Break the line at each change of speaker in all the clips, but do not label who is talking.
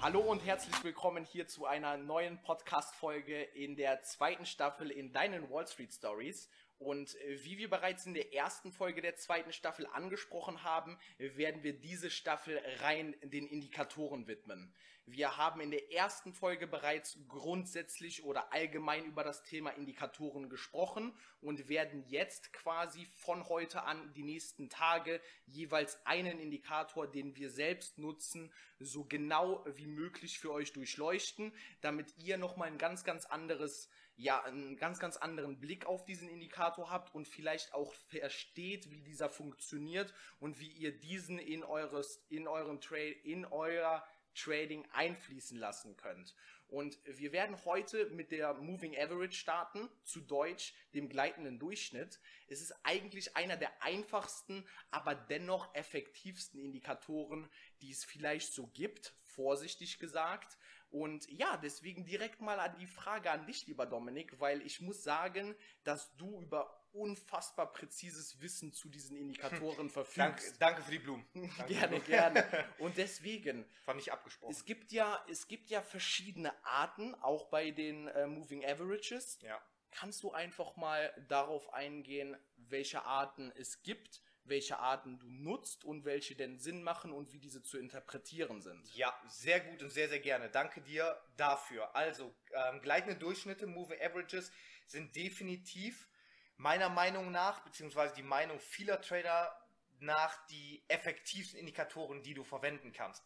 Hallo und herzlich willkommen hier zu einer neuen Podcast-Folge in der zweiten Staffel in deinen Wall Street Stories. Und äh, wie wir bereits in der ersten Folge der zweiten Staffel angesprochen haben, werden wir diese Staffel rein den Indikatoren widmen. Wir haben in der ersten Folge bereits grundsätzlich oder allgemein über das Thema Indikatoren gesprochen und werden jetzt quasi von heute an die nächsten Tage jeweils einen Indikator, den wir selbst nutzen, so genau wie möglich für euch durchleuchten, damit ihr nochmal ein ganz, ganz anderes ja, einen ganz, ganz anderen Blick auf diesen Indikator habt und vielleicht auch versteht, wie dieser funktioniert und wie ihr diesen in eures, in euren Trade, in eurer Trading einfließen lassen könnt. Und wir werden heute mit der Moving Average starten, zu Deutsch dem gleitenden Durchschnitt. Es ist eigentlich einer der einfachsten, aber dennoch effektivsten Indikatoren, die es vielleicht so gibt, vorsichtig gesagt. Und ja, deswegen direkt mal an die Frage an dich, lieber Dominik, weil ich muss sagen, dass du über unfassbar präzises Wissen zu diesen Indikatoren verfügst.
Danke, danke für die Blumen. Danke
gerne, gerne. Und deswegen.
Fand ich abgesprochen.
Es gibt ja, es gibt ja verschiedene Arten, auch bei den äh, Moving Averages.
Ja.
Kannst du einfach mal darauf eingehen, welche Arten es gibt, welche Arten du nutzt und welche denn Sinn machen und wie diese zu interpretieren sind?
Ja, sehr gut und sehr, sehr gerne. Danke dir dafür. Also, ähm, gleitende Durchschnitte, Moving Averages, sind definitiv meiner Meinung nach, beziehungsweise die Meinung vieler Trader nach die effektivsten Indikatoren, die du verwenden kannst,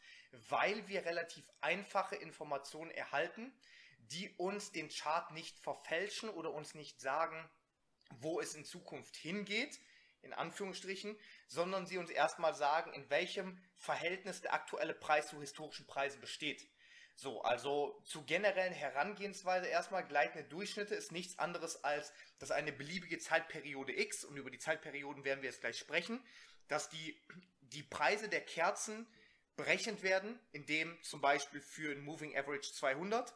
weil wir relativ einfache Informationen erhalten, die uns den Chart nicht verfälschen oder uns nicht sagen, wo es in Zukunft hingeht, in Anführungsstrichen, sondern sie uns erstmal sagen, in welchem Verhältnis der aktuelle Preis zu historischen Preisen besteht. So, also zu generellen Herangehensweise erstmal gleitende Durchschnitte ist nichts anderes als, dass eine beliebige Zeitperiode X, und über die Zeitperioden werden wir jetzt gleich sprechen, dass die, die Preise der Kerzen berechnet werden, indem zum Beispiel für ein Moving Average 200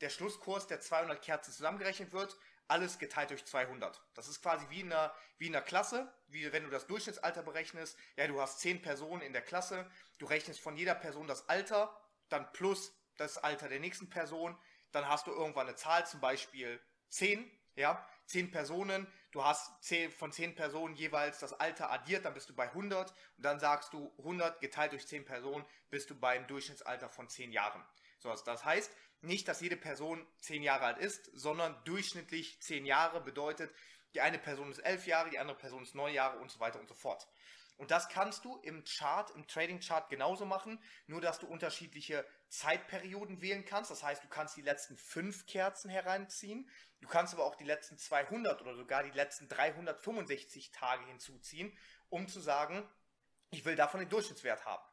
der Schlusskurs der 200 Kerzen zusammengerechnet wird, alles geteilt durch 200. Das ist quasi wie in einer, wie in einer Klasse, wie wenn du das Durchschnittsalter berechnest. Ja, du hast 10 Personen in der Klasse, du rechnest von jeder Person das Alter, dann plus das Alter der nächsten Person, dann hast du irgendwann eine Zahl, zum Beispiel 10, ja, 10 Personen, du hast 10, von 10 Personen jeweils das Alter addiert, dann bist du bei 100 und dann sagst du 100 geteilt durch 10 Personen, bist du beim Durchschnittsalter von 10 Jahren. So, also das heißt nicht, dass jede Person 10 Jahre alt ist, sondern durchschnittlich 10 Jahre bedeutet, die eine Person ist 11 Jahre, die andere Person ist 9 Jahre und so weiter und so fort. Und das kannst du im Chart, im Trading Chart genauso machen, nur dass du unterschiedliche Zeitperioden wählen kannst. Das heißt, du kannst die letzten fünf Kerzen hereinziehen. Du kannst aber auch die letzten 200 oder sogar die letzten 365 Tage hinzuziehen, um zu sagen, ich will davon den Durchschnittswert haben.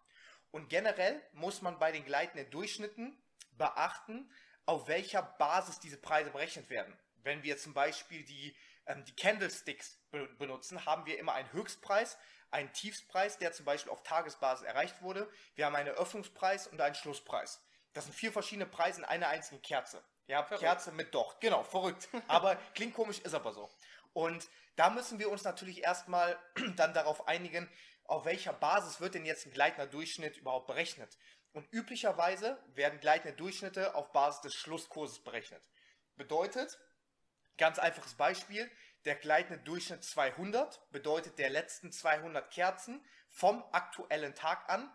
Und generell muss man bei den gleitenden Durchschnitten beachten, auf welcher Basis diese Preise berechnet werden. Wenn wir zum Beispiel die, ähm, die Candlesticks be benutzen, haben wir immer einen Höchstpreis, einen Tiefspreis, der zum Beispiel auf Tagesbasis erreicht wurde. Wir haben einen Öffnungspreis und einen Schlusspreis. Das sind vier verschiedene Preise in einer einzigen Kerze. Ja, verrückt. Kerze mit Docht. Genau, verrückt. Aber klingt komisch, ist aber so. Und da müssen wir uns natürlich erstmal dann darauf einigen, auf welcher Basis wird denn jetzt ein gleitender Durchschnitt überhaupt berechnet. Und üblicherweise werden gleitende Durchschnitte auf Basis des Schlusskurses berechnet. Bedeutet, ganz einfaches Beispiel, der gleitende Durchschnitt 200 bedeutet der letzten 200 Kerzen vom aktuellen Tag an.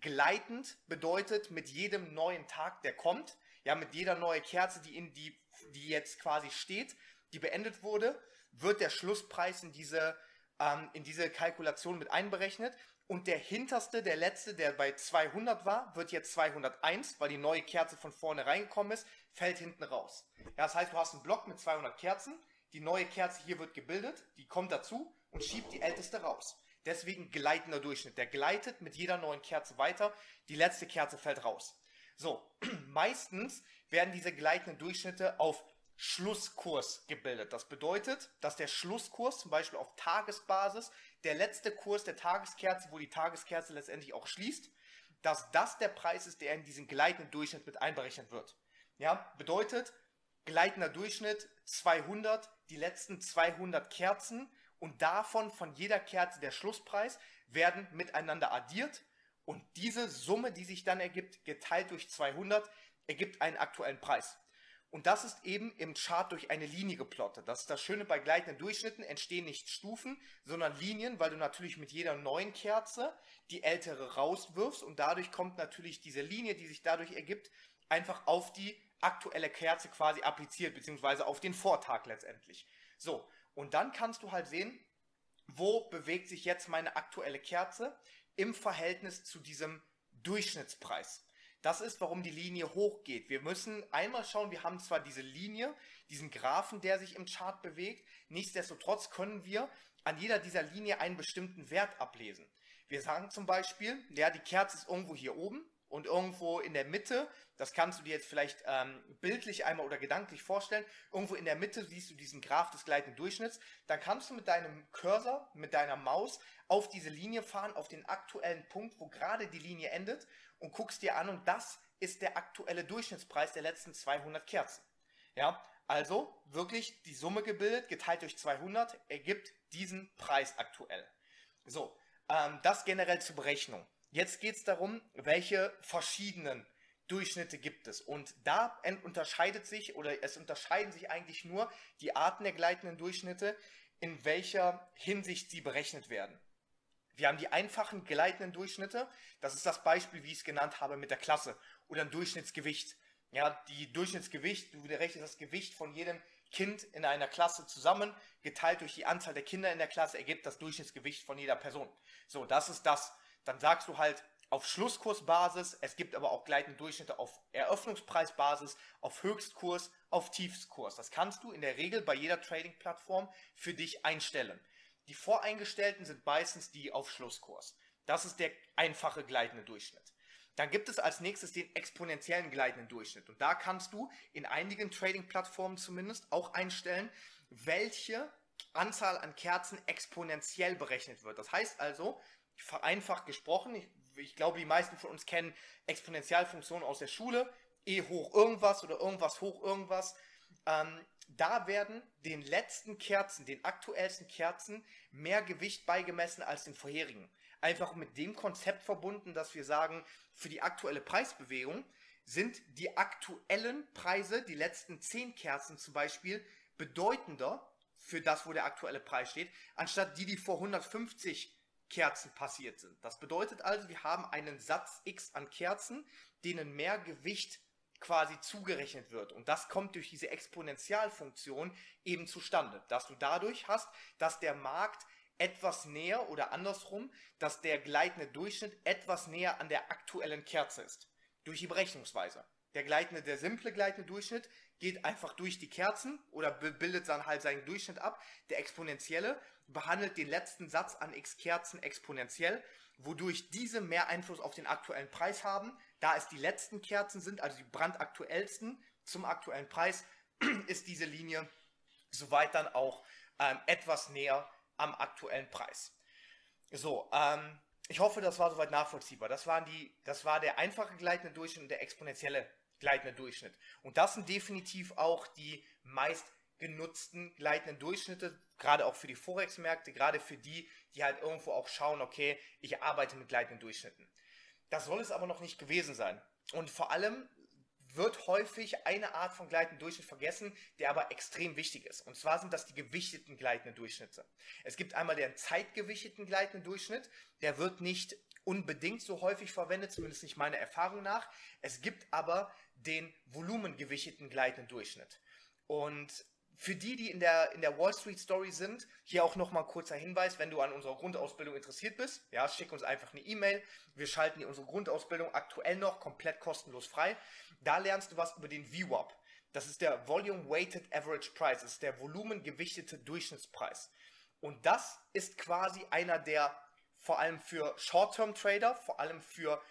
Gleitend bedeutet mit jedem neuen Tag, der kommt, ja, mit jeder neue Kerze, die in die, die jetzt quasi steht, die beendet wurde, wird der Schlusspreis in diese, ähm, in diese Kalkulation mit einberechnet. Und der hinterste, der letzte, der bei 200 war, wird jetzt 201, weil die neue Kerze von vorne reingekommen ist, fällt hinten raus. Ja, das heißt, du hast einen Block mit 200 Kerzen die neue Kerze hier wird gebildet, die kommt dazu und schiebt die älteste raus. Deswegen gleitender Durchschnitt. Der gleitet mit jeder neuen Kerze weiter. Die letzte Kerze fällt raus. So, meistens werden diese gleitenden Durchschnitte auf Schlusskurs gebildet. Das bedeutet, dass der Schlusskurs zum Beispiel auf Tagesbasis, der letzte Kurs der Tageskerze, wo die Tageskerze letztendlich auch schließt, dass das der Preis ist, der in diesen gleitenden Durchschnitt mit einberechnet wird. Ja, bedeutet, gleitender Durchschnitt 200, die letzten 200 Kerzen und davon von jeder Kerze der Schlusspreis werden miteinander addiert Und diese Summe, die sich dann ergibt, geteilt durch 200, ergibt einen aktuellen Preis. Und das ist eben im Chart durch eine Linie geplottet. Das ist das Schöne bei gleitenden Durchschnitten, entstehen nicht Stufen, sondern Linien, weil du natürlich mit jeder neuen Kerze die ältere rauswirfst und dadurch kommt natürlich diese Linie, die sich dadurch ergibt, einfach auf die aktuelle Kerze quasi appliziert, beziehungsweise auf den Vortag letztendlich. So, und dann kannst du halt sehen, wo bewegt sich jetzt meine aktuelle Kerze im Verhältnis zu diesem Durchschnittspreis. Das ist, warum die Linie hochgeht. Wir müssen einmal schauen, wir haben zwar diese Linie, diesen Graphen, der sich im Chart bewegt, nichtsdestotrotz können wir an jeder dieser Linie einen bestimmten Wert ablesen. Wir sagen zum Beispiel, ja, die Kerze ist irgendwo hier oben und irgendwo in der Mitte, das kannst du dir jetzt vielleicht ähm, bildlich einmal oder gedanklich vorstellen, irgendwo in der Mitte siehst du diesen Graph des gleitenden Durchschnitts, dann kannst du mit deinem Cursor, mit deiner Maus auf diese Linie fahren, auf den aktuellen Punkt, wo gerade die Linie endet und guckst dir an und das ist der aktuelle Durchschnittspreis der letzten 200 Kerzen. Ja, also wirklich die Summe gebildet, geteilt durch 200, ergibt diesen Preis aktuell. So, ähm, das generell zur Berechnung. Jetzt geht es darum, welche verschiedenen Durchschnitte gibt es. Und da unterscheidet sich oder es unterscheiden sich eigentlich nur die Arten der gleitenden Durchschnitte, in welcher Hinsicht sie berechnet werden. Wir haben die einfachen gleitenden Durchschnitte. Das ist das Beispiel, wie ich es genannt habe, mit der Klasse oder ein Durchschnittsgewicht. Ja, die Durchschnittsgewicht, du rechnest das Gewicht von jedem Kind in einer Klasse zusammen, geteilt durch die Anzahl der Kinder in der Klasse, ergibt das Durchschnittsgewicht von jeder Person. So, das ist das. Dann sagst du halt auf Schlusskursbasis, es gibt aber auch gleitende Durchschnitte auf Eröffnungspreisbasis, auf Höchstkurs, auf Tiefstkurs. Das kannst du in der Regel bei jeder Trading-Plattform für dich einstellen. Die voreingestellten sind meistens die auf Schlusskurs. Das ist der einfache gleitende Durchschnitt. Dann gibt es als nächstes den exponentiellen gleitenden Durchschnitt. Und da kannst du in einigen Trading-Plattformen zumindest auch einstellen, welche Anzahl an Kerzen exponentiell berechnet wird. Das heißt also, vereinfacht gesprochen, ich, ich glaube, die meisten von uns kennen Exponentialfunktionen aus der Schule, e hoch irgendwas oder irgendwas hoch irgendwas. Ähm, da werden den letzten Kerzen, den aktuellsten Kerzen, mehr Gewicht beigemessen als den vorherigen. Einfach mit dem Konzept verbunden, dass wir sagen, für die aktuelle Preisbewegung sind die aktuellen Preise, die letzten 10 Kerzen zum Beispiel, bedeutender für das, wo der aktuelle Preis steht, anstatt die, die vor 150 Kerzen passiert sind. Das bedeutet also, wir haben einen Satz X an Kerzen, denen mehr Gewicht quasi zugerechnet wird. Und das kommt durch diese Exponentialfunktion eben zustande, dass du dadurch hast, dass der Markt etwas näher oder andersrum, dass der gleitende Durchschnitt etwas näher an der aktuellen Kerze ist. Durch die Berechnungsweise. Der gleitende, der simple gleitende Durchschnitt geht einfach durch die Kerzen oder bildet dann halt seinen Durchschnitt ab. Der exponentielle behandelt den letzten Satz an x Kerzen exponentiell, wodurch diese mehr Einfluss auf den aktuellen Preis haben. Da es die letzten Kerzen sind, also die brandaktuellsten zum aktuellen Preis, ist diese Linie soweit dann auch ähm, etwas näher am aktuellen Preis. So, ähm, ich hoffe, das war soweit nachvollziehbar. Das, waren die, das war der einfache gleitende Durchschnitt und der exponentielle gleitende Durchschnitt. Und das sind definitiv auch die meist genutzten gleitenden Durchschnitte, gerade auch für die Forex-Märkte, gerade für die, die halt irgendwo auch schauen, okay, ich arbeite mit gleitenden Durchschnitten. Das soll es aber noch nicht gewesen sein. Und vor allem wird häufig eine Art von gleitenden Durchschnitt vergessen, der aber extrem wichtig ist. Und zwar sind das die gewichteten gleitenden Durchschnitte. Es gibt einmal den zeitgewichteten gleitenden Durchschnitt, der wird nicht unbedingt so häufig verwendet, zumindest nicht meiner Erfahrung nach. Es gibt aber den volumengewichteten gleitenden Durchschnitt. Und für die, die in der, in der Wall Street Story sind, hier auch nochmal kurzer Hinweis, wenn du an unserer Grundausbildung interessiert bist, ja, schick uns einfach eine E-Mail. Wir schalten dir unsere Grundausbildung aktuell noch komplett kostenlos frei. Da lernst du was über den VWAP. Das ist der Volume Weighted Average Price. Das ist der volumengewichtete Durchschnittspreis. Und das ist quasi einer der, vor allem für Short-Term-Trader, vor allem für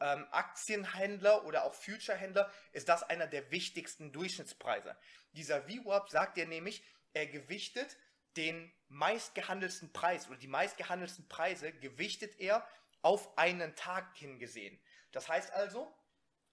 ähm, Aktienhändler oder auch Future-Händler, ist das einer der wichtigsten Durchschnittspreise. Dieser VWAP sagt dir nämlich, er gewichtet den meistgehandelsten Preis oder die meistgehandelsten Preise gewichtet er auf einen Tag hingesehen. Das heißt also,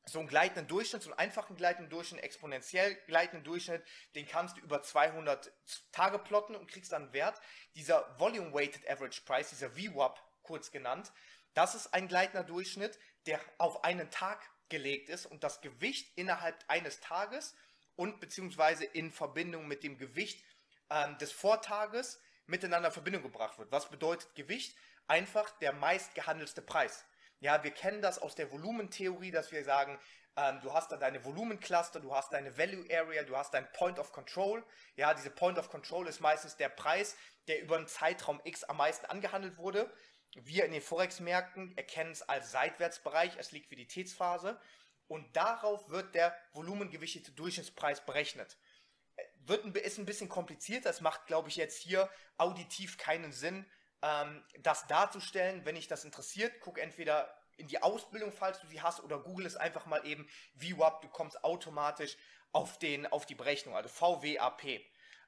so einen gleitenden Durchschnitt, so einen einfachen gleitenden Durchschnitt, exponentiell gleitenden Durchschnitt, den kannst du über 200 Tage plotten und kriegst dann einen Wert. Dieser Volume Weighted Average Price, dieser VWAP kurz genannt, Das ist ein gleitender Durchschnitt, der auf einen Tag gelegt ist und das Gewicht innerhalb eines Tages und beziehungsweise in Verbindung mit dem Gewicht ähm, des Vortages miteinander in Verbindung gebracht wird. Was bedeutet Gewicht? Einfach der meistgehandelste Preis. Ja, wir kennen das aus der Volumentheorie, dass wir sagen, ähm, du hast da deine Volumencluster, du hast deine Value Area, du hast dein Point of Control. Ja, diese Point of Control ist meistens der Preis, der über einen Zeitraum X am meisten angehandelt wurde. Wir in den Forex-Märkten erkennen es als Seitwärtsbereich, als Liquiditätsphase. Und darauf wird der volumengewichtete Durchschnittspreis berechnet. Wird ein, ist ein bisschen kompliziert, das macht, glaube ich, jetzt hier auditiv keinen Sinn, ähm, das darzustellen. Wenn dich das interessiert, guck entweder in die Ausbildung, falls du sie hast, oder google es einfach mal eben VWAP, du kommst automatisch auf, den, auf die Berechnung, also VWAP.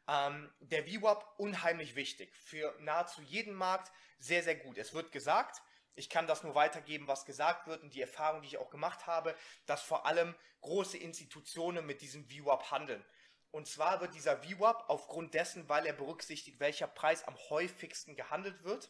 Ähm, der VWAP unheimlich wichtig, für nahezu jeden Markt sehr, sehr gut. Es wird gesagt, ich kann das nur weitergeben, was gesagt wird und die Erfahrung, die ich auch gemacht habe, dass vor allem große Institutionen mit diesem VWAP handeln. Und zwar wird dieser VWAP aufgrund dessen, weil er berücksichtigt, welcher Preis am häufigsten gehandelt wird,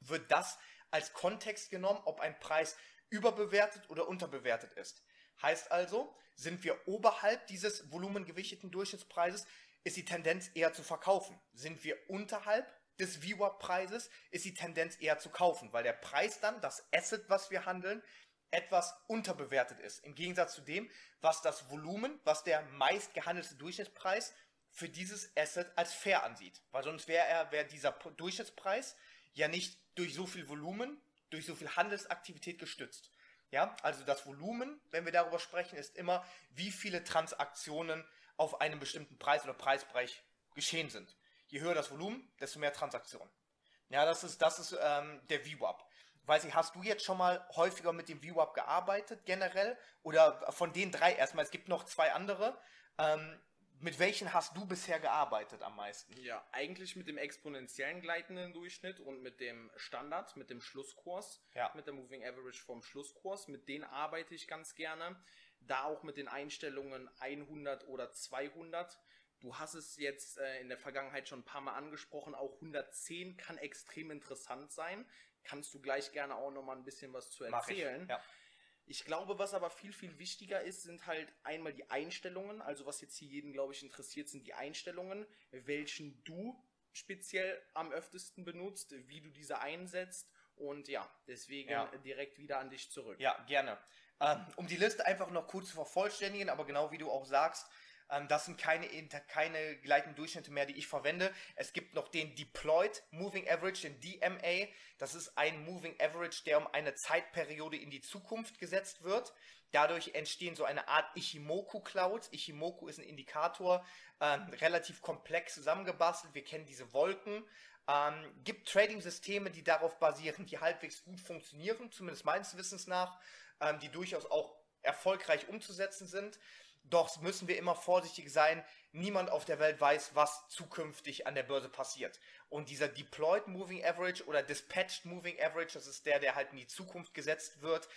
wird das als Kontext genommen, ob ein Preis überbewertet oder unterbewertet ist. Heißt also, sind wir oberhalb dieses volumengewichteten Durchschnittspreises, ist die Tendenz eher zu verkaufen. Sind wir unterhalb des VWAP-Preises, ist die Tendenz eher zu kaufen, weil der Preis dann, das Asset, was wir handeln, etwas unterbewertet ist. Im Gegensatz zu dem, was das Volumen, was der meist gehandelte Durchschnittspreis für dieses Asset als fair ansieht. Weil sonst wäre er, wäre dieser Durchschnittspreis ja nicht durch so viel Volumen, durch so viel Handelsaktivität gestützt. Ja, also das Volumen, wenn wir darüber sprechen, ist immer, wie viele Transaktionen auf einem bestimmten Preis oder Preisbereich geschehen sind. Je höher das Volumen, desto mehr Transaktionen. Ja, das ist, das ist ähm, der VWAP. Weiß ich, hast du jetzt schon mal häufiger mit dem VWAP gearbeitet, generell? Oder von den drei erstmal, es gibt noch zwei andere. Ähm, mit welchen hast du bisher gearbeitet am meisten?
Ja, eigentlich mit dem exponentiellen gleitenden Durchschnitt und mit dem Standard, mit dem Schlusskurs, ja. mit der Moving Average vom Schlusskurs. Mit denen arbeite ich ganz gerne. Da auch mit den Einstellungen 100 oder 200. Du hast es jetzt äh, in der Vergangenheit schon ein paar Mal angesprochen. Auch 110 kann extrem interessant sein. Kannst du gleich gerne auch noch mal ein bisschen was zu erzählen. Ich, ja. Ich glaube, was aber viel, viel wichtiger ist, sind halt einmal die Einstellungen. Also was jetzt hier jeden, glaube ich, interessiert, sind die Einstellungen, welchen du speziell am öftesten benutzt, wie du diese einsetzt. Und ja, deswegen ja. direkt wieder an dich zurück.
Ja, gerne. Ähm, um die Liste einfach noch kurz zu vervollständigen, aber genau wie du auch sagst, ähm, das sind keine, keine gleichen Durchschnitte mehr, die ich verwende. Es gibt noch den Deployed Moving Average, den DMA. Das ist ein Moving Average, der um eine Zeitperiode in die Zukunft gesetzt wird. Dadurch entstehen so eine Art Ichimoku-Clouds. Ichimoku ist ein Indikator, ähm, relativ komplex zusammengebastelt. Wir kennen diese Wolken. Ähm, gibt Trading-Systeme, die darauf basieren, die halbwegs gut funktionieren, zumindest meines Wissens nach, ähm, die durchaus auch erfolgreich umzusetzen sind. Doch müssen wir immer vorsichtig sein. Niemand auf der Welt weiß, was zukünftig an der Börse passiert. Und dieser Deployed Moving Average oder Dispatched Moving Average, das ist der, der halt in die Zukunft gesetzt wird,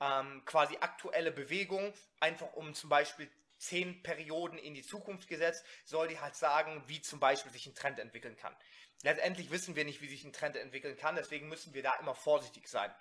ähm, quasi aktuelle Bewegung, einfach um zum Beispiel zehn Perioden in die Zukunft gesetzt, soll die halt sagen, wie zum Beispiel sich ein Trend entwickeln kann. Letztendlich wissen wir nicht, wie sich ein Trend entwickeln kann, deswegen müssen wir da immer vorsichtig sein.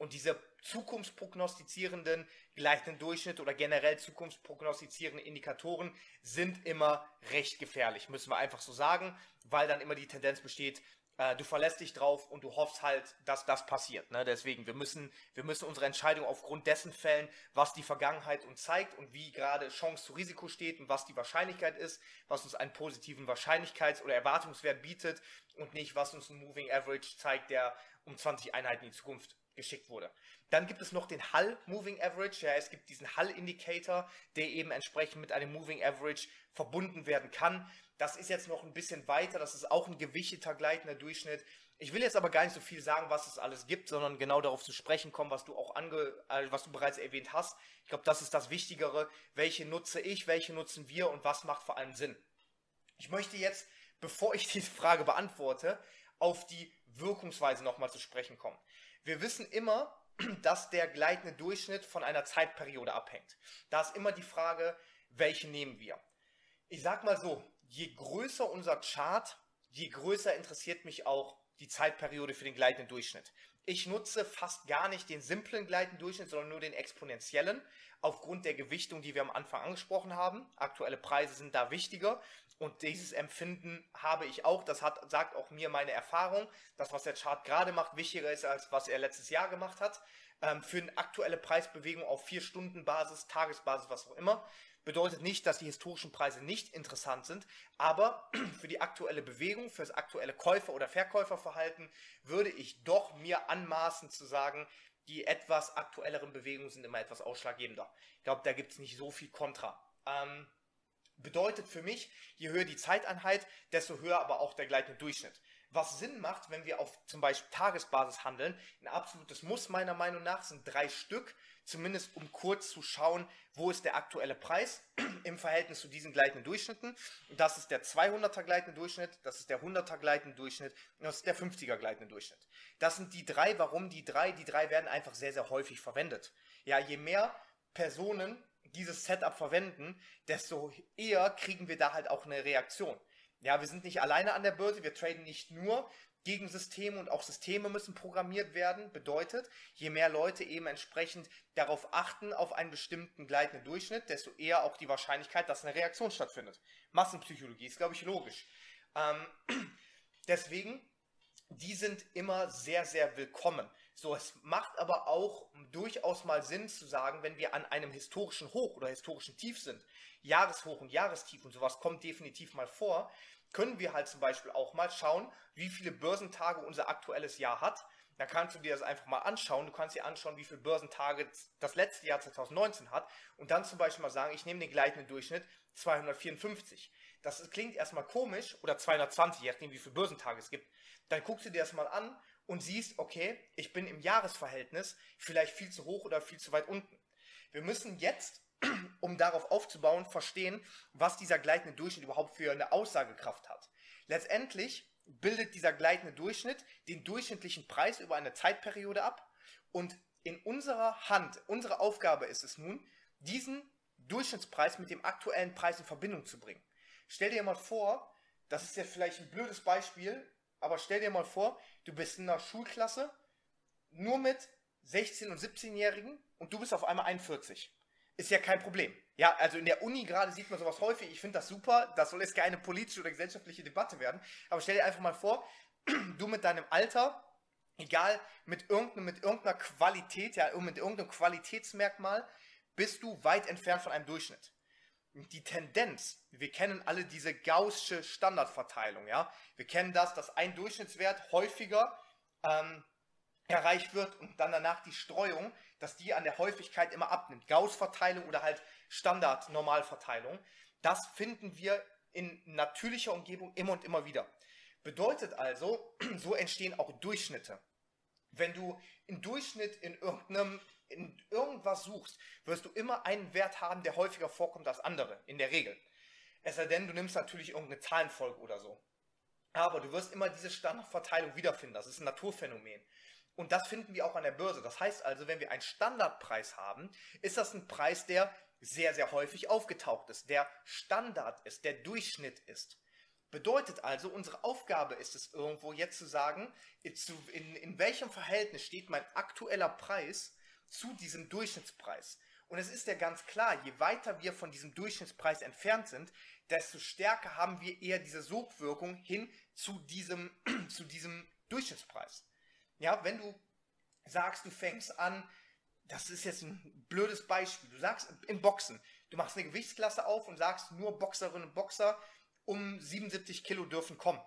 Und diese zukunftsprognostizierenden gleichen Durchschnitt oder generell zukunftsprognostizierenden Indikatoren sind immer recht gefährlich, müssen wir einfach so sagen, weil dann immer die Tendenz besteht, äh, du verlässt dich drauf und du hoffst halt, dass das passiert. Ne? Deswegen, wir müssen, wir müssen unsere Entscheidung aufgrund dessen fällen, was die Vergangenheit uns zeigt und wie gerade Chance zu Risiko steht und was die Wahrscheinlichkeit ist, was uns einen positiven Wahrscheinlichkeits- oder Erwartungswert bietet und nicht, was uns ein Moving Average zeigt, der um 20 Einheiten in die Zukunft geschickt wurde. Dann gibt es noch den Hull Moving Average. Ja, es gibt diesen Hull Indicator, der eben entsprechend mit einem Moving Average verbunden werden kann. Das ist jetzt noch ein bisschen weiter. Das ist auch ein gewichteter gleitender Durchschnitt. Ich will jetzt aber gar nicht so viel sagen, was es alles gibt, sondern genau darauf zu sprechen kommen, was du auch ange, äh, was du bereits erwähnt hast. Ich glaube, das ist das Wichtigere. Welche nutze ich, welche nutzen wir und was macht vor allem Sinn? Ich möchte jetzt, bevor ich diese Frage beantworte, auf die Wirkungsweise nochmal zu sprechen kommen. Wir wissen immer, dass der gleitende Durchschnitt von einer Zeitperiode abhängt. Da ist immer die Frage, welche nehmen wir? Ich sag mal so, je größer unser Chart, je größer interessiert mich auch die Zeitperiode für den gleitenden Durchschnitt. Ich nutze fast gar nicht den simplen gleitenden Durchschnitt, sondern nur den exponentiellen, aufgrund der Gewichtung, die wir am Anfang angesprochen haben. Aktuelle Preise sind da wichtiger und dieses Empfinden habe ich auch. Das hat, sagt auch mir meine Erfahrung. Das, was der Chart gerade macht, wichtiger ist, als was er letztes Jahr gemacht hat. Ähm, für eine aktuelle Preisbewegung auf 4-Stunden-Basis, Tagesbasis, was auch immer, bedeutet nicht, dass die historischen Preise nicht interessant sind, aber für die aktuelle Bewegung, für das aktuelle Käufer- oder Verkäuferverhalten würde ich doch mir anmaßen zu sagen, die etwas aktuelleren Bewegungen sind immer etwas ausschlaggebender. Ich glaube, da gibt es nicht so viel Kontra. Ähm, Bedeutet für mich, je höher die Zeiteinheit, desto höher aber auch der gleiche Durchschnitt. Was Sinn macht, wenn wir auf zum Beispiel Tagesbasis handeln, ein absolutes Muss meiner Meinung nach sind drei Stück, zumindest um kurz zu schauen, wo ist der aktuelle Preis im Verhältnis zu diesen gleitenden Durchschnitten. Das ist der 200er gleitende Durchschnitt, das ist der 100er gleitende Durchschnitt und das ist der 50er gleitende Durchschnitt. Das sind die drei. Warum die drei? Die drei werden einfach sehr, sehr häufig verwendet. Ja, je mehr Personen dieses Setup verwenden, desto eher kriegen wir da halt auch eine Reaktion. Ja, wir sind nicht alleine an der Börse, wir traden nicht nur gegen Systeme und auch Systeme müssen programmiert werden. Bedeutet, je mehr Leute eben entsprechend darauf achten, auf einen bestimmten gleitenden Durchschnitt, desto eher auch die Wahrscheinlichkeit, dass eine Reaktion stattfindet. Massenpsychologie ist, glaube ich, logisch. Ähm, deswegen, die sind immer sehr, sehr willkommen. So, es macht aber auch durchaus mal Sinn zu sagen, wenn wir an einem historischen Hoch oder historischen Tief sind, Jahreshoch und Jahrestief und sowas kommt definitiv mal vor, können wir halt zum Beispiel auch mal schauen, wie viele Börsentage unser aktuelles Jahr hat. Da kannst du dir das einfach mal anschauen. Du kannst dir anschauen, wie viele Börsentage das letzte Jahr 2019 hat und dann zum Beispiel mal sagen, ich nehme den gleichen Durchschnitt 254. Das klingt erstmal komisch oder 220, je nachdem wie viele Börsentage es gibt. Dann guckst du dir das mal an und siehst, okay, ich bin im Jahresverhältnis vielleicht viel zu hoch oder viel zu weit unten. Wir müssen jetzt, um darauf aufzubauen, verstehen, was dieser gleitende Durchschnitt überhaupt für eine Aussagekraft hat. Letztendlich bildet dieser gleitende Durchschnitt den durchschnittlichen Preis über eine Zeitperiode ab und in unserer Hand, unsere Aufgabe ist es nun, diesen Durchschnittspreis mit dem aktuellen Preis in Verbindung zu bringen. Stell dir mal vor, das ist jetzt vielleicht ein blödes Beispiel, aber stell dir mal vor, du bist in einer Schulklasse nur mit 16- und 17-Jährigen und du bist auf einmal 41. Ist ja kein Problem. Ja, also in der Uni gerade sieht man sowas häufig. Ich finde das super. Das soll jetzt keine politische oder gesellschaftliche Debatte werden. Aber stell dir einfach mal vor, du mit deinem Alter, egal mit, irgendein, mit irgendeiner Qualität, ja, mit irgendeinem Qualitätsmerkmal, bist du weit entfernt von einem Durchschnitt die Tendenz, wir kennen alle diese gaußsche Standardverteilung, ja. Wir kennen das, dass ein Durchschnittswert häufiger ähm, erreicht wird und dann danach die Streuung, dass die an der Häufigkeit immer abnimmt. Gauss-Verteilung oder halt Standard-Normalverteilung. Das finden wir in natürlicher Umgebung immer und immer wieder. Bedeutet also, so entstehen auch Durchschnitte. Wenn du im Durchschnitt in irgendeinem in irgendwas suchst, wirst du immer einen Wert haben, der häufiger vorkommt als andere, in der Regel. Es sei denn, du nimmst natürlich irgendeine Zahlenfolge oder so. Aber du wirst immer diese Standardverteilung wiederfinden. Das ist ein Naturphänomen. Und das finden wir auch an der Börse. Das heißt also, wenn wir einen Standardpreis haben, ist das ein Preis, der sehr, sehr häufig aufgetaucht ist, der Standard ist, der Durchschnitt ist. Bedeutet also, unsere Aufgabe ist es irgendwo jetzt zu sagen, in, in welchem Verhältnis steht mein aktueller Preis zu diesem Durchschnittspreis. Und es ist ja ganz klar, je weiter wir von diesem Durchschnittspreis entfernt sind, desto stärker haben wir eher diese Sogwirkung hin zu diesem, zu diesem Durchschnittspreis. Ja, wenn du sagst, du fängst an, das ist jetzt ein blödes Beispiel, du sagst im Boxen, du machst eine Gewichtsklasse auf und sagst, nur Boxerinnen und Boxer um 77 Kilo dürfen kommen.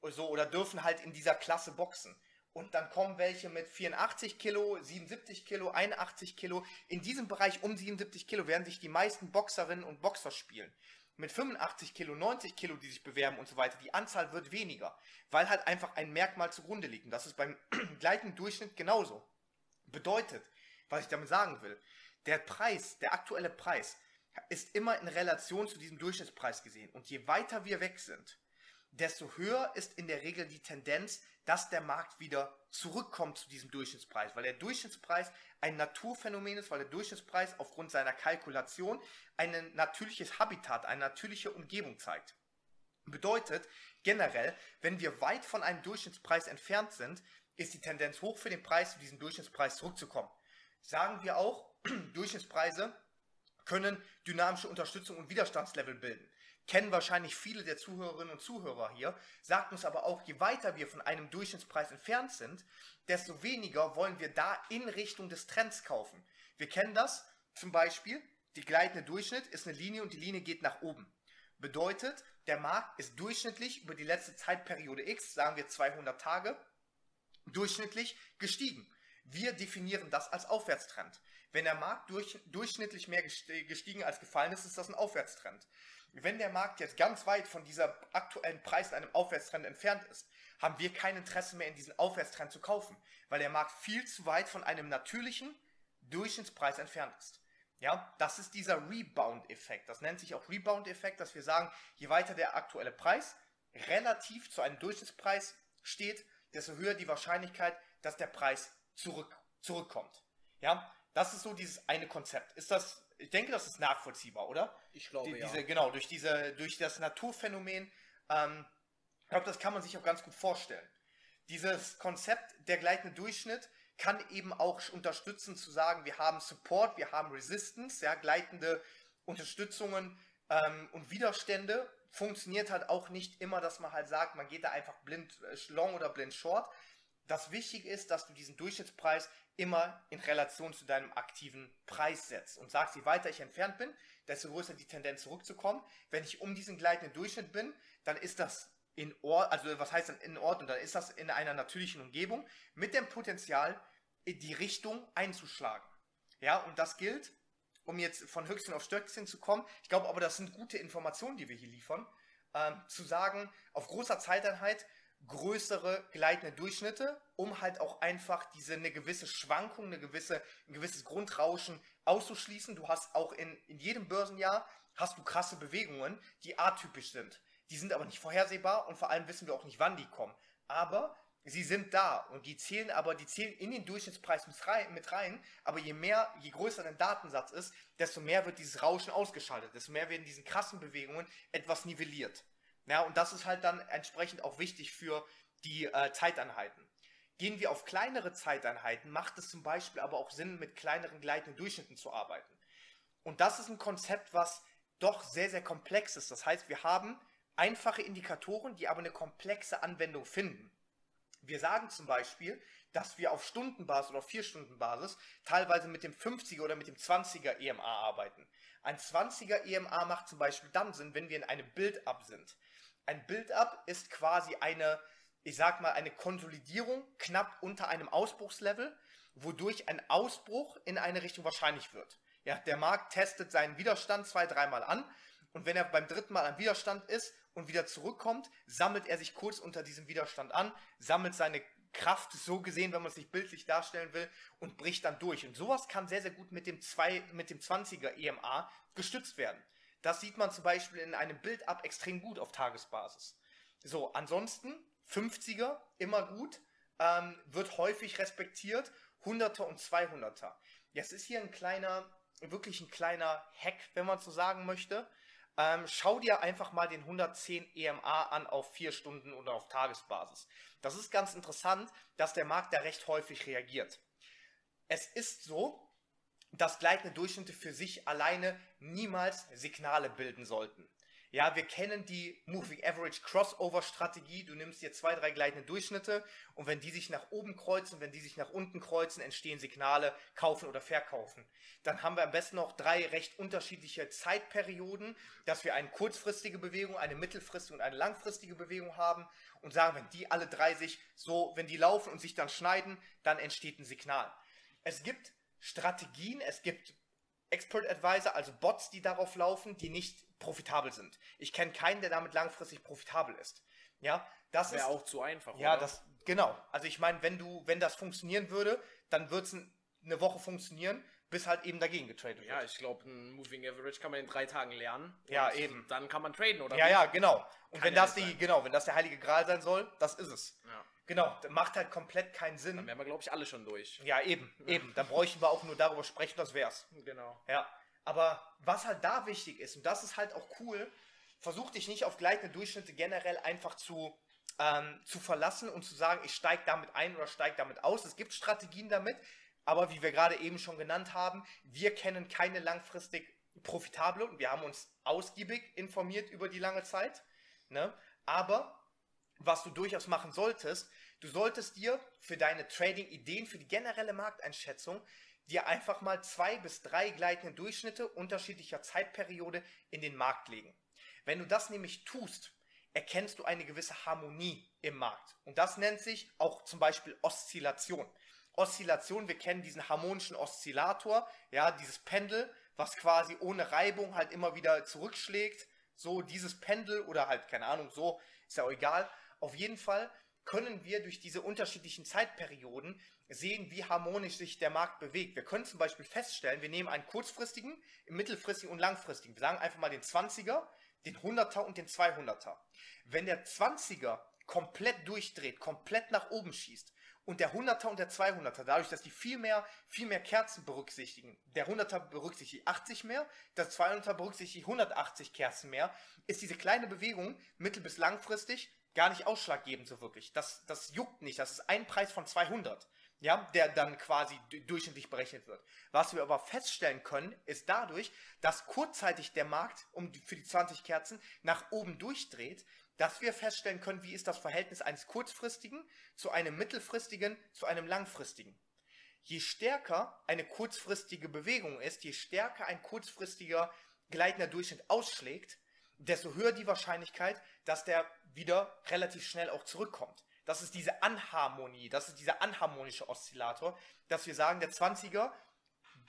Oder, so, oder dürfen halt in dieser Klasse boxen. Und dann kommen welche mit 84 Kilo, 77 Kilo, 81 Kilo. In diesem Bereich um 77 Kilo werden sich die meisten Boxerinnen und Boxer spielen. Mit 85 Kilo, 90 Kilo, die sich bewerben und so weiter, die Anzahl wird weniger, weil halt einfach ein Merkmal zugrunde liegt. Und das ist beim gleichen Durchschnitt genauso. Bedeutet, was ich damit sagen will, der Preis, der aktuelle Preis, ist immer in Relation zu diesem Durchschnittspreis gesehen. Und je weiter wir weg sind, desto höher ist in der Regel die Tendenz, dass der Markt wieder zurückkommt zu diesem Durchschnittspreis, weil der Durchschnittspreis ein Naturphänomen ist, weil der Durchschnittspreis aufgrund seiner Kalkulation ein natürliches Habitat, eine natürliche Umgebung zeigt. Bedeutet generell, wenn wir weit von einem Durchschnittspreis entfernt sind, ist die Tendenz hoch für den Preis, zu diesem Durchschnittspreis zurückzukommen. Sagen wir auch, Durchschnittspreise können dynamische Unterstützung und Widerstandslevel bilden. Kennen wahrscheinlich viele der Zuhörerinnen und Zuhörer hier, sagt uns aber auch, je weiter wir von einem Durchschnittspreis entfernt sind, desto weniger wollen wir da in Richtung des Trends kaufen. Wir kennen das zum Beispiel, die gleitende Durchschnitt ist eine Linie und die Linie geht nach oben. Bedeutet, der Markt ist durchschnittlich über die letzte Zeitperiode X, sagen wir 200 Tage, durchschnittlich gestiegen. Wir definieren das als Aufwärtstrend. Wenn der Markt durch, durchschnittlich mehr gestiegen als gefallen ist, ist das ein Aufwärtstrend. Wenn der Markt jetzt ganz weit von dieser aktuellen Preis in einem Aufwärtstrend entfernt ist, haben wir kein Interesse mehr in diesen Aufwärtstrend zu kaufen, weil der Markt viel zu weit von einem natürlichen Durchschnittspreis entfernt ist. Ja, das ist dieser Rebound-Effekt. Das nennt sich auch Rebound-Effekt, dass wir sagen, je weiter der aktuelle Preis relativ zu einem Durchschnittspreis steht, desto höher die Wahrscheinlichkeit, dass der Preis zurück, zurückkommt. Ja, das ist so dieses eine Konzept. Ist das, ich denke, das ist nachvollziehbar, oder?
Ich glaube,
die,
ja.
Diese, genau, durch, diese, durch das Naturphänomen, ähm, ich glaube, das kann man sich auch ganz gut vorstellen. Dieses Konzept der gleitende Durchschnitt kann eben auch unterstützen zu sagen, wir haben Support, wir haben Resistance, ja, gleitende Unterstützungen ähm, und Widerstände. Funktioniert halt auch nicht immer, dass man halt sagt, man geht da einfach blind äh, long oder blind short. Das Wichtige ist, dass du diesen Durchschnittspreis immer in Relation zu deinem aktiven Preis setzt und sagst, je weiter ich entfernt bin, desto größer die Tendenz zurückzukommen. Wenn ich um diesen gleitenden Durchschnitt bin, dann ist das in Ordnung, also was heißt dann in Ordnung? Dann ist das in einer natürlichen Umgebung mit dem Potenzial, die Richtung einzuschlagen. Ja, und das gilt, um jetzt von Höchstchen auf Stöckchen zu kommen. Ich glaube aber, das sind gute Informationen, die wir hier liefern. Ähm, zu sagen, auf großer Zeiteinheit größere gleitende Durchschnitte, um halt auch einfach diese eine gewisse Schwankung, eine gewisse, ein gewisses Grundrauschen auszuschließen. Du hast auch in, in jedem Börsenjahr hast du krasse Bewegungen, die atypisch sind. Die sind aber nicht vorhersehbar und vor allem wissen wir auch nicht, wann die kommen. Aber sie sind da und die zählen aber, die zählen in den Durchschnittspreis mit rein, aber je mehr, je größer der Datensatz ist, desto mehr wird dieses Rauschen ausgeschaltet, desto mehr werden diesen krassen Bewegungen etwas nivelliert. Ja, und das ist halt dann entsprechend auch wichtig für die äh, Zeiteinheiten. Gehen wir auf kleinere Zeiteinheiten, macht es zum Beispiel aber auch Sinn, mit kleineren gleitenden Durchschnitten zu arbeiten. Und das ist ein Konzept, was doch sehr, sehr komplex ist. Das heißt, wir haben einfache Indikatoren, die aber eine komplexe Anwendung finden. Wir sagen zum Beispiel, dass wir auf Stundenbasis oder auf 4-Stunden-Basis teilweise mit dem 50er oder mit dem 20er EMA arbeiten. Ein 20er EMA macht zum Beispiel dann Sinn, wenn wir in einem Build-Up sind. Ein Build-Up ist quasi eine, ich sag mal, eine Konsolidierung knapp unter einem Ausbruchslevel, wodurch ein Ausbruch in eine Richtung wahrscheinlich wird. Ja, der Markt testet seinen Widerstand zwei, dreimal an und wenn er beim dritten Mal am Widerstand ist und wieder zurückkommt, sammelt er sich kurz unter diesem Widerstand an, sammelt seine Kraft, so gesehen, wenn man es sich bildlich darstellen will, und bricht dann durch. Und sowas kann sehr, sehr gut mit dem, 2, mit dem 20er EMA gestützt werden. Das sieht man zum Beispiel in einem Build-up extrem gut auf Tagesbasis. So, ansonsten 50er immer gut, ähm, wird häufig respektiert, 100er und 200er. Jetzt ist hier ein kleiner, wirklich ein kleiner Hack, wenn man so sagen möchte. Ähm, schau dir einfach mal den 110 EMA an auf 4 Stunden oder auf Tagesbasis. Das ist ganz interessant, dass der Markt da recht häufig reagiert. Es ist so, dass gleitende Durchschnitte für sich alleine niemals Signale bilden sollten. Ja, wir kennen die Moving Average Crossover Strategie. Du nimmst dir zwei, drei gleitende Durchschnitte und wenn die sich nach oben kreuzen, wenn die sich nach unten kreuzen, entstehen Signale, kaufen oder verkaufen. Dann haben wir am besten noch drei recht unterschiedliche Zeitperioden, dass wir eine kurzfristige Bewegung, eine mittelfristige und eine langfristige Bewegung haben und sagen, wenn die alle drei sich so, wenn die laufen und sich dann schneiden, dann entsteht ein Signal. Es gibt Strategien, es gibt Expert Advisor, also Bots, die darauf laufen, die nicht profitabel sind. Ich kenne keinen, der damit langfristig profitabel ist. Ja, das
Wäre
ist
auch zu einfach.
ja,
oder?
das genau. Also ich meine, wenn du, wenn das funktionieren würde, dann würde es eine Woche funktionieren, bis halt eben dagegen getradet wird.
Ja, ich glaube, ein Moving Average kann man in drei Tagen lernen.
Ja, eben.
Dann kann man traden, oder?
ja,
nicht?
ja, genau. Und
Kann
wenn
ja
das die,
sein.
genau, wenn das der heilige Gral sein soll, das ist es.
Ja.
Genau, das macht halt komplett keinen
Dann
Sinn.
wären wir, glaube ich, alle schon durch.
Ja, eben, eben. Dann bräuchten wir auch nur darüber sprechen, das wär's.
Genau.
Ja, aber was halt da wichtig ist, und das ist halt auch cool, versuch dich nicht auf gleitende Durchschnitte generell einfach zu ähm, zu verlassen und zu sagen, ich steige damit ein oder steige damit aus. Es gibt Strategien damit, aber wie wir gerade eben schon genannt haben, wir kennen keine langfristig profitable und wir haben uns ausgiebig informiert über die lange Zeit. Ne? Aber was du durchaus machen solltest, du solltest dir für deine Trading-Ideen, für die generelle Markteinschätzung, dir einfach mal zwei bis drei gleitende Durchschnitte unterschiedlicher Zeitperiode in den Markt legen. Wenn du das nämlich tust, erkennst du eine gewisse Harmonie im Markt. Und das nennt sich auch zum Beispiel Oszillation. Oszillation, wir kennen diesen harmonischen Oszillator, ja, dieses Pendel, was quasi ohne Reibung halt immer wieder zurückschlägt. So dieses Pendel oder halt, keine Ahnung, so, ist ja auch egal. Auf jeden Fall können wir durch diese unterschiedlichen Zeitperioden sehen, wie harmonisch sich der Markt bewegt. Wir können zum Beispiel feststellen, wir nehmen einen kurzfristigen, mittelfristigen und langfristigen. Wir sagen einfach mal den 20er, den 100er und den 200er. Wenn der 20er komplett durchdreht, komplett nach oben schießt und der 100er und der 200er, dadurch, dass die viel mehr, viel mehr Kerzen berücksichtigen, der 100er berücksichtigt 80 mehr, der 200er berücksichtigt 180 Kerzen mehr, ist diese kleine Bewegung mittel- bis langfristig gar nicht ausschlaggebend so wirklich. Das, das juckt nicht, das ist ein Preis von 200 ja, der dann quasi durchschnittlich berechnet wird. Was wir aber feststellen können, ist dadurch, dass kurzzeitig der Markt um für die 20 Kerzen nach oben durchdreht, dass wir feststellen können, wie ist das Verhältnis eines kurzfristigen zu einem mittelfristigen zu einem langfristigen. Je stärker eine kurzfristige Bewegung ist, je stärker ein kurzfristiger gleitender Durchschnitt ausschlägt, desto höher die Wahrscheinlichkeit, dass der wieder relativ schnell auch zurückkommt. Das ist diese Anharmonie, das ist dieser anharmonische Oszillator, dass wir sagen, der 20er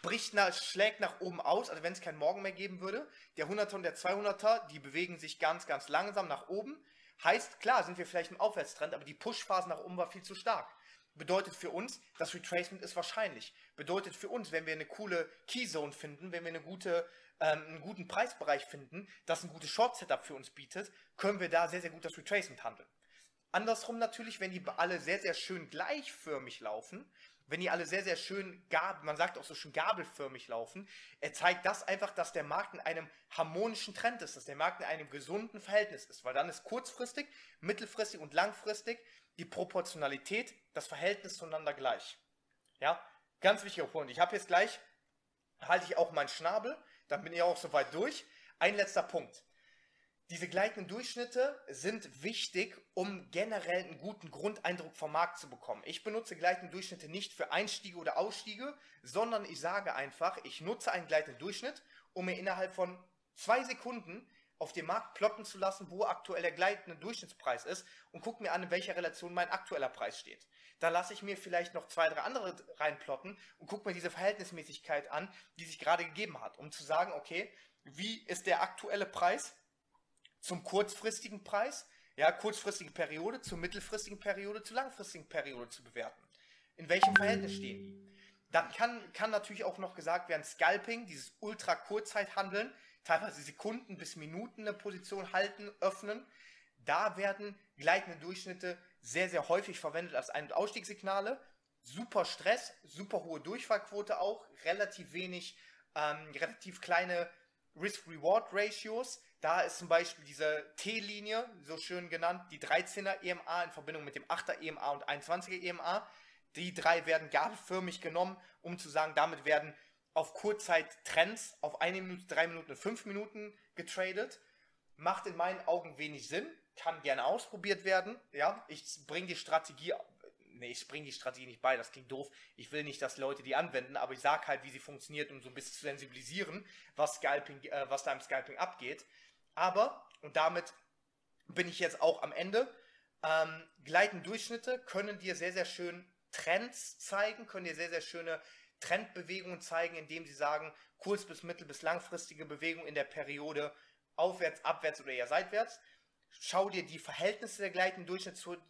bricht nach, schlägt nach oben aus, also wenn es keinen Morgen mehr geben würde. Der 100er und der 200er, die bewegen sich ganz, ganz langsam nach oben. Heißt, klar, sind wir vielleicht im Aufwärtstrend, aber die Push-Phase nach oben war viel zu stark. Bedeutet für uns, das Retracement ist wahrscheinlich. Bedeutet für uns, wenn wir eine coole Keyzone finden, wenn wir eine gute, ähm, einen guten Preisbereich finden, das ein gutes Short-Setup für uns bietet, können wir da sehr, sehr gut das Retracement handeln. Andersrum natürlich, wenn die alle sehr, sehr schön gleichförmig laufen, wenn die alle sehr, sehr schön, man sagt auch so schön gabelförmig laufen, zeigt das einfach, dass der Markt in einem harmonischen Trend ist, dass der Markt in einem gesunden Verhältnis ist, weil dann ist kurzfristig, mittelfristig und langfristig die Proportionalität, das Verhältnis zueinander gleich. Ja, ganz wichtiger Punkt. Ich habe jetzt gleich, halte ich auch meinen Schnabel, dann bin ich auch soweit durch. Ein letzter Punkt. Diese gleitenden Durchschnitte sind wichtig, um generell einen guten Grundeindruck vom Markt zu bekommen. Ich benutze gleitende Durchschnitte nicht für Einstiege oder Ausstiege, sondern ich sage einfach, ich nutze einen gleitenden Durchschnitt, um mir innerhalb von zwei Sekunden auf dem Markt plotten zu lassen, wo aktuell der gleitende Durchschnittspreis ist und gucke mir an, in welcher Relation mein aktueller Preis steht. Da lasse ich mir vielleicht noch zwei, drei andere reinplotten und gucke mir diese Verhältnismäßigkeit an, die sich gerade gegeben hat, um zu sagen, okay, wie ist der aktuelle Preis zum kurzfristigen Preis, ja, kurzfristige Periode, zur mittelfristigen Periode, zur langfristigen Periode zu bewerten. In welchem Verhältnis stehen die? Dann kann, kann natürlich auch noch gesagt werden, Scalping, dieses Ultra-Kurzzeithandeln, teilweise Sekunden bis Minuten eine Position halten, öffnen. Da werden gleitende Durchschnitte sehr, sehr häufig verwendet als Ein- und Ausstiegssignale. Super Stress, super hohe Durchfallquote auch, relativ wenig, ähm, relativ kleine Risk-Reward-Ratios. Da ist zum Beispiel diese T-Linie, so schön genannt, die 13er EMA in Verbindung mit dem 8er EMA und 21er EMA. Die drei werden gabelförmig genommen, um zu sagen, damit werden auf Kurzzeit Trends auf eine Minute, drei Minuten, fünf Minuten getradet. Macht in meinen Augen wenig Sinn, kann gerne ausprobiert werden. Ja, ich bringe die Strategie, nee, ich bringe die Strategie nicht bei, das klingt doof. Ich will nicht, dass Leute die anwenden, aber ich sage halt, wie sie funktioniert, um so ein bisschen zu sensibilisieren, was Scalping, äh, was da im Scalping abgeht. Aber, und damit bin ich jetzt auch am Ende, ähm, Durchschnitte können dir sehr, sehr schön Trends zeigen, können dir sehr, sehr schöne Trendbewegungen zeigen, indem sie sagen, kurz- bis mittel- bis langfristige Bewegung in der Periode aufwärts, abwärts oder eher seitwärts. Schau dir die Verhältnisse der gleitenden Durchschnitte,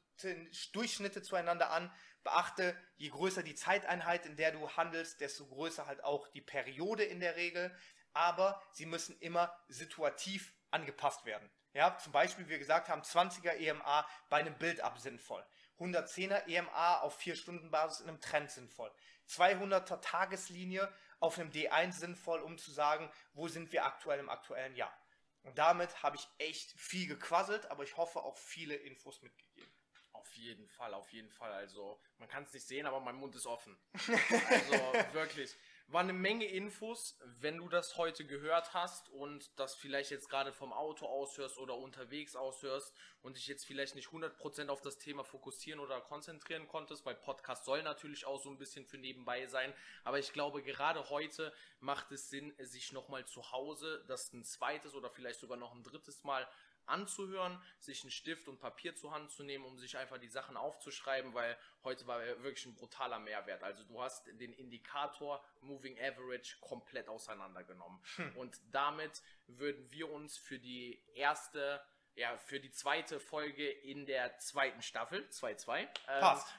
Durchschnitte zueinander an. Beachte, je größer die Zeiteinheit, in der du handelst, desto größer halt auch die Periode in der Regel. Aber sie müssen immer situativ angepasst werden. Ja, zum Beispiel, wie wir gesagt haben, 20er EMA bei einem Build-Up sinnvoll. 110er EMA auf 4-Stunden-Basis in einem Trend sinnvoll. 200er Tageslinie auf einem D1 sinnvoll, um zu sagen, wo sind wir aktuell im aktuellen Jahr. Und damit habe ich echt viel gequasselt, aber ich hoffe auch viele Infos mitgegeben.
Auf jeden Fall, auf jeden Fall. Also, man kann es nicht sehen, aber mein Mund ist offen. Also, wirklich. War eine Menge Infos, wenn du das heute gehört hast und das vielleicht jetzt gerade vom Auto aushörst oder unterwegs aushörst und dich jetzt vielleicht nicht 100% auf das Thema fokussieren oder konzentrieren konntest, weil Podcast soll natürlich auch so ein bisschen für nebenbei sein, aber ich glaube gerade heute macht es Sinn, sich nochmal zu Hause das ein zweites oder vielleicht sogar noch ein drittes Mal anzuhören, sich einen Stift und Papier zur Hand zu nehmen, um sich einfach die Sachen aufzuschreiben, weil heute war wirklich ein brutaler Mehrwert. Also du hast den Indikator Moving Average komplett auseinandergenommen. Hm. Und damit würden wir uns für die erste ja, für die zweite Folge in der zweiten Staffel, 2-2, ähm,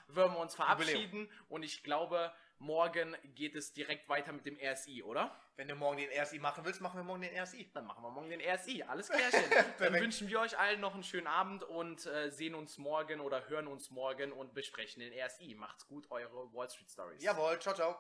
würden wir uns verabschieden. Jubiläum. Und ich glaube, morgen geht es direkt weiter mit dem RSI, oder?
Wenn du morgen den RSI machen willst, machen wir morgen den RSI.
Dann machen wir morgen den RSI. Alles klärchen. Dann wünschen wir euch allen noch einen schönen Abend und äh, sehen uns morgen oder hören uns morgen und besprechen den RSI. Macht's gut, eure Wall Street Stories.
Jawohl, ciao, ciao.